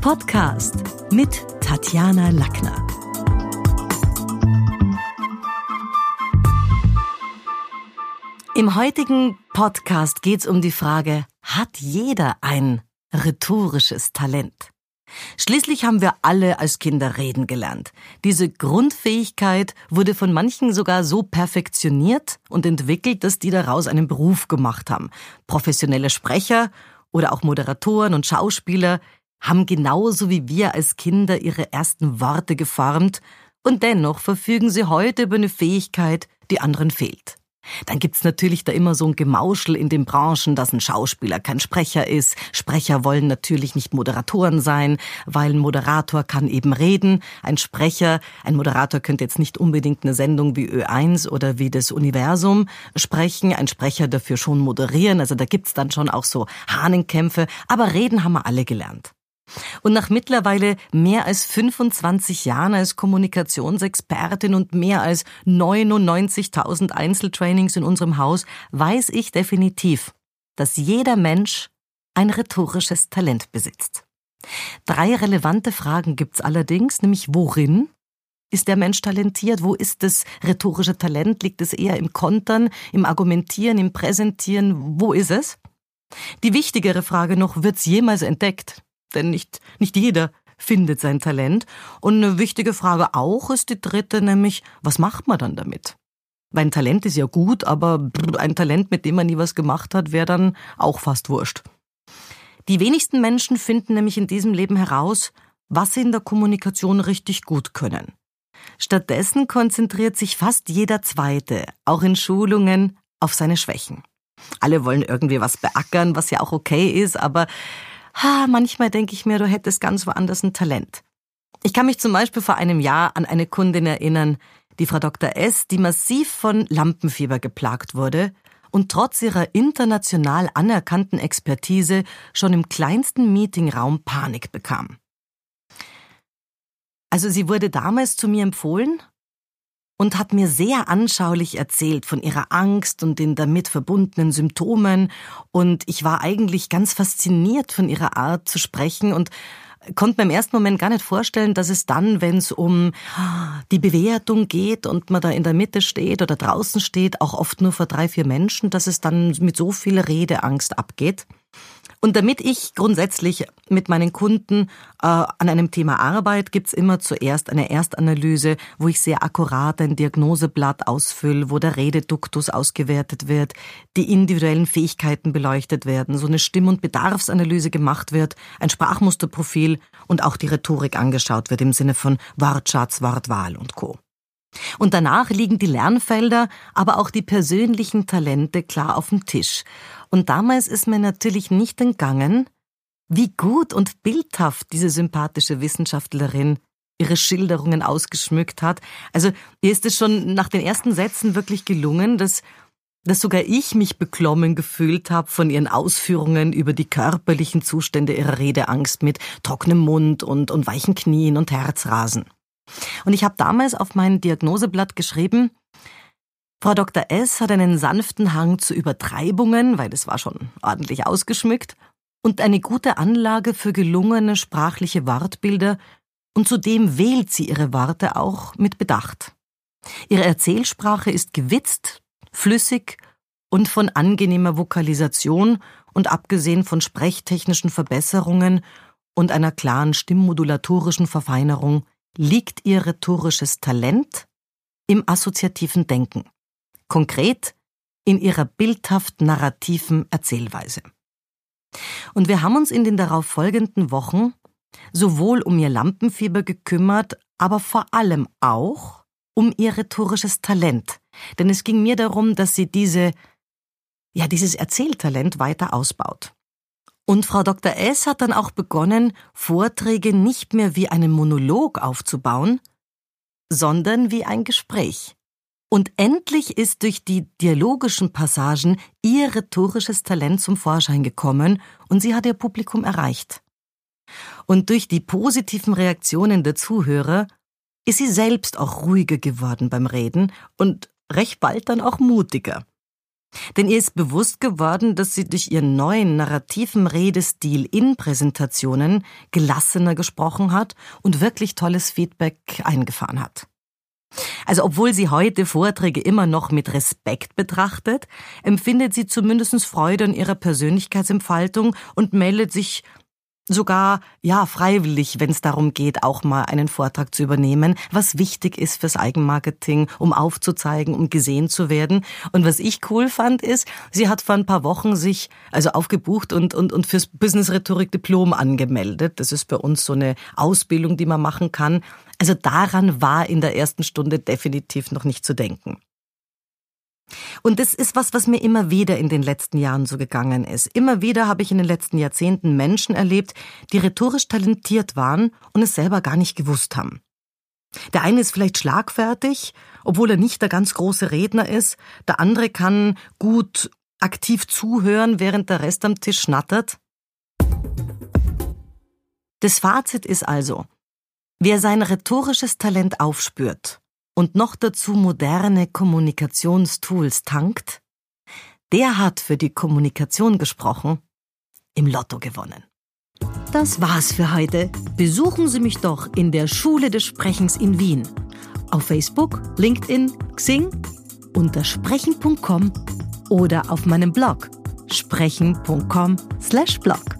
Podcast mit Tatjana Lackner. Im heutigen Podcast geht es um die Frage, hat jeder ein rhetorisches Talent? Schließlich haben wir alle als Kinder reden gelernt. Diese Grundfähigkeit wurde von manchen sogar so perfektioniert und entwickelt, dass die daraus einen Beruf gemacht haben. Professionelle Sprecher oder auch Moderatoren und Schauspieler haben genauso wie wir als Kinder ihre ersten Worte geformt und dennoch verfügen sie heute über eine Fähigkeit, die anderen fehlt. Dann gibt's natürlich da immer so ein Gemauschel in den Branchen, dass ein Schauspieler kein Sprecher ist. Sprecher wollen natürlich nicht Moderatoren sein, weil ein Moderator kann eben reden. Ein Sprecher, ein Moderator könnte jetzt nicht unbedingt eine Sendung wie Ö1 oder wie das Universum sprechen. Ein Sprecher dafür schon moderieren. Also da gibt's dann schon auch so Hahnenkämpfe. Aber reden haben wir alle gelernt. Und nach mittlerweile mehr als 25 Jahren als Kommunikationsexpertin und mehr als 99.000 Einzeltrainings in unserem Haus weiß ich definitiv, dass jeder Mensch ein rhetorisches Talent besitzt. Drei relevante Fragen gibt's allerdings, nämlich worin ist der Mensch talentiert? Wo ist das rhetorische Talent? Liegt es eher im Kontern, im Argumentieren, im Präsentieren? Wo ist es? Die wichtigere Frage noch, wird's jemals entdeckt? Denn nicht, nicht jeder findet sein Talent. Und eine wichtige Frage auch ist die dritte, nämlich, was macht man dann damit? Weil ein Talent ist ja gut, aber ein Talent, mit dem man nie was gemacht hat, wäre dann auch fast wurscht. Die wenigsten Menschen finden nämlich in diesem Leben heraus, was sie in der Kommunikation richtig gut können. Stattdessen konzentriert sich fast jeder Zweite, auch in Schulungen, auf seine Schwächen. Alle wollen irgendwie was beackern, was ja auch okay ist, aber ha, manchmal denke ich mir, du hättest ganz woanders ein Talent. Ich kann mich zum Beispiel vor einem Jahr an eine Kundin erinnern, die Frau Dr. S., die massiv von Lampenfieber geplagt wurde und trotz ihrer international anerkannten Expertise schon im kleinsten Meetingraum Panik bekam. Also sie wurde damals zu mir empfohlen und hat mir sehr anschaulich erzählt von ihrer Angst und den damit verbundenen Symptomen, und ich war eigentlich ganz fasziniert von ihrer Art zu sprechen und konnte mir im ersten Moment gar nicht vorstellen, dass es dann, wenn es um die Bewertung geht und man da in der Mitte steht oder draußen steht, auch oft nur vor drei, vier Menschen, dass es dann mit so viel Redeangst abgeht. Und damit ich grundsätzlich mit meinen Kunden äh, an einem Thema Arbeit, gibt's immer zuerst eine Erstanalyse, wo ich sehr akkurat ein Diagnoseblatt ausfülle, wo der Rededuktus ausgewertet wird, die individuellen Fähigkeiten beleuchtet werden, so eine Stimm- und Bedarfsanalyse gemacht wird, ein Sprachmusterprofil und auch die Rhetorik angeschaut wird im Sinne von Wortschatz, Wortwahl und Co. Und danach liegen die Lernfelder, aber auch die persönlichen Talente klar auf dem Tisch. Und damals ist mir natürlich nicht entgangen, wie gut und bildhaft diese sympathische Wissenschaftlerin ihre Schilderungen ausgeschmückt hat. Also ihr ist es schon nach den ersten Sätzen wirklich gelungen, dass dass sogar ich mich beklommen gefühlt habe von ihren Ausführungen über die körperlichen Zustände ihrer Redeangst mit trockenem Mund und, und weichen Knien und Herzrasen. Und ich habe damals auf mein Diagnoseblatt geschrieben, Frau Dr. S. hat einen sanften Hang zu Übertreibungen, weil es war schon ordentlich ausgeschmückt, und eine gute Anlage für gelungene sprachliche Wortbilder, und zudem wählt sie ihre Worte auch mit Bedacht. Ihre Erzählsprache ist gewitzt, flüssig und von angenehmer Vokalisation und abgesehen von sprechtechnischen Verbesserungen und einer klaren stimmmodulatorischen Verfeinerung liegt ihr rhetorisches Talent im assoziativen Denken, konkret in ihrer bildhaft narrativen Erzählweise. Und wir haben uns in den darauf folgenden Wochen sowohl um ihr Lampenfieber gekümmert, aber vor allem auch um ihr rhetorisches Talent. Denn es ging mir darum, dass sie diese, ja, dieses Erzähltalent weiter ausbaut. Und Frau Dr. S. hat dann auch begonnen, Vorträge nicht mehr wie einen Monolog aufzubauen, sondern wie ein Gespräch. Und endlich ist durch die dialogischen Passagen ihr rhetorisches Talent zum Vorschein gekommen und sie hat ihr Publikum erreicht. Und durch die positiven Reaktionen der Zuhörer ist sie selbst auch ruhiger geworden beim Reden und recht bald dann auch mutiger. Denn ihr ist bewusst geworden, dass sie durch ihren neuen narrativen Redestil in Präsentationen gelassener gesprochen hat und wirklich tolles Feedback eingefahren hat. Also obwohl sie heute Vorträge immer noch mit Respekt betrachtet, empfindet sie zumindest Freude an ihrer Persönlichkeitsentfaltung und meldet sich sogar ja freiwillig, wenn es darum geht, auch mal einen Vortrag zu übernehmen, was wichtig ist fürs Eigenmarketing, um aufzuzeigen, um gesehen zu werden. Und was ich cool fand, ist, sie hat vor ein paar Wochen sich also aufgebucht und und und fürs Business Rhetorik Diplom angemeldet. Das ist bei uns so eine Ausbildung, die man machen kann. Also daran war in der ersten Stunde definitiv noch nicht zu denken. Und das ist was, was mir immer wieder in den letzten Jahren so gegangen ist. Immer wieder habe ich in den letzten Jahrzehnten Menschen erlebt, die rhetorisch talentiert waren und es selber gar nicht gewusst haben. Der eine ist vielleicht schlagfertig, obwohl er nicht der ganz große Redner ist. Der andere kann gut aktiv zuhören, während der Rest am Tisch schnattert. Das Fazit ist also, wer sein rhetorisches Talent aufspürt und noch dazu moderne Kommunikationstools tankt, der hat für die Kommunikation gesprochen, im Lotto gewonnen. Das war's für heute. Besuchen Sie mich doch in der Schule des Sprechens in Wien. Auf Facebook, LinkedIn, Xing, unter sprechen.com oder auf meinem Blog sprechen.com/blog.